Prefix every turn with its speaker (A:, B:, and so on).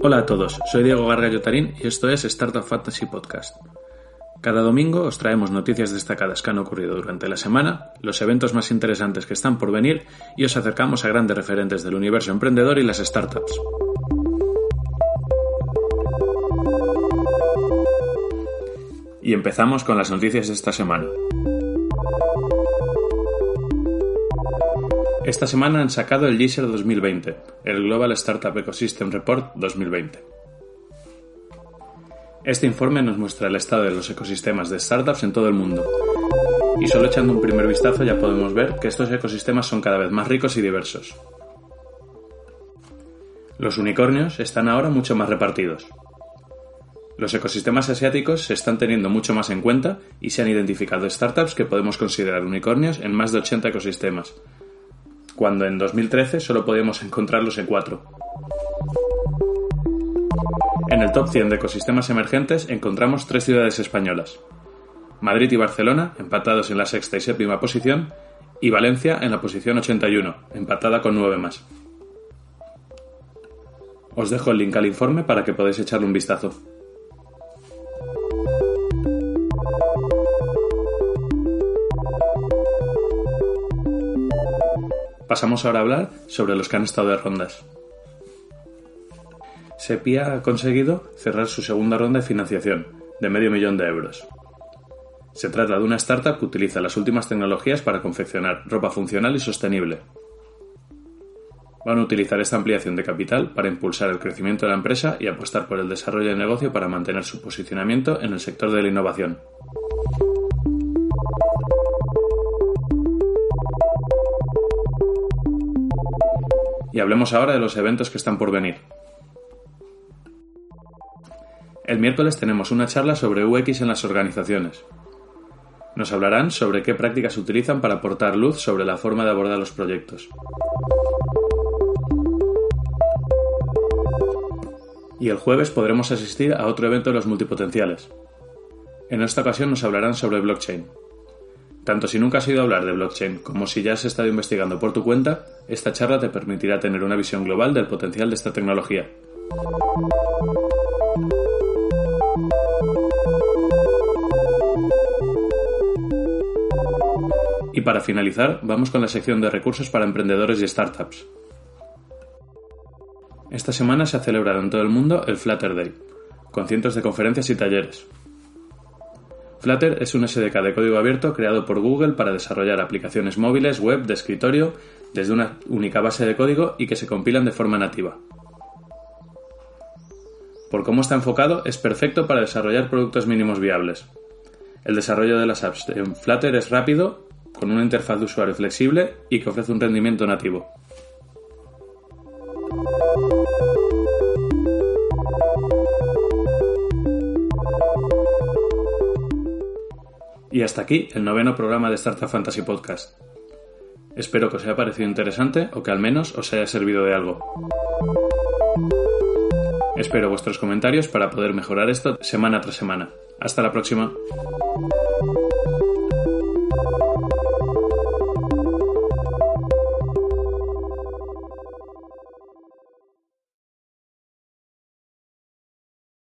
A: Hola a todos, soy Diego Gargallo y esto es Startup Fantasy Podcast. Cada domingo os traemos noticias destacadas que han ocurrido durante la semana, los eventos más interesantes que están por venir y os acercamos a grandes referentes del universo emprendedor y las startups. Y empezamos con las noticias de esta semana. Esta semana han sacado el GISER 2020, el Global Startup Ecosystem Report 2020. Este informe nos muestra el estado de los ecosistemas de startups en todo el mundo. Y solo echando un primer vistazo ya podemos ver que estos ecosistemas son cada vez más ricos y diversos. Los unicornios están ahora mucho más repartidos. Los ecosistemas asiáticos se están teniendo mucho más en cuenta y se han identificado startups que podemos considerar unicornios en más de 80 ecosistemas, cuando en 2013 solo podíamos encontrarlos en 4. En el top 100 de ecosistemas emergentes encontramos tres ciudades españolas. Madrid y Barcelona, empatados en la sexta y séptima posición, y Valencia en la posición 81, empatada con 9 más. Os dejo el link al informe para que podáis echarle un vistazo. Pasamos ahora a hablar sobre los que han estado de rondas. Sepia ha conseguido cerrar su segunda ronda de financiación, de medio millón de euros. Se trata de una startup que utiliza las últimas tecnologías para confeccionar ropa funcional y sostenible. Van a utilizar esta ampliación de capital para impulsar el crecimiento de la empresa y apostar por el desarrollo de negocio para mantener su posicionamiento en el sector de la innovación. Y hablemos ahora de los eventos que están por venir. El miércoles tenemos una charla sobre UX en las organizaciones. Nos hablarán sobre qué prácticas utilizan para aportar luz sobre la forma de abordar los proyectos. Y el jueves podremos asistir a otro evento de los multipotenciales. En esta ocasión nos hablarán sobre blockchain. Tanto si nunca has oído hablar de blockchain como si ya has estado investigando por tu cuenta, esta charla te permitirá tener una visión global del potencial de esta tecnología. Y para finalizar, vamos con la sección de recursos para emprendedores y startups. Esta semana se ha celebrado en todo el mundo el Flutter Day, con cientos de conferencias y talleres. Flutter es un SDK de código abierto creado por Google para desarrollar aplicaciones móviles, web, de escritorio, desde una única base de código y que se compilan de forma nativa. Por cómo está enfocado, es perfecto para desarrollar productos mínimos viables. El desarrollo de las apps en Flutter es rápido, con una interfaz de usuario flexible y que ofrece un rendimiento nativo. Y hasta aquí el noveno programa de Startup Fantasy Podcast. Espero que os haya parecido interesante o que al menos os haya servido de algo. Espero vuestros comentarios para poder mejorar esto semana tras semana. Hasta la próxima.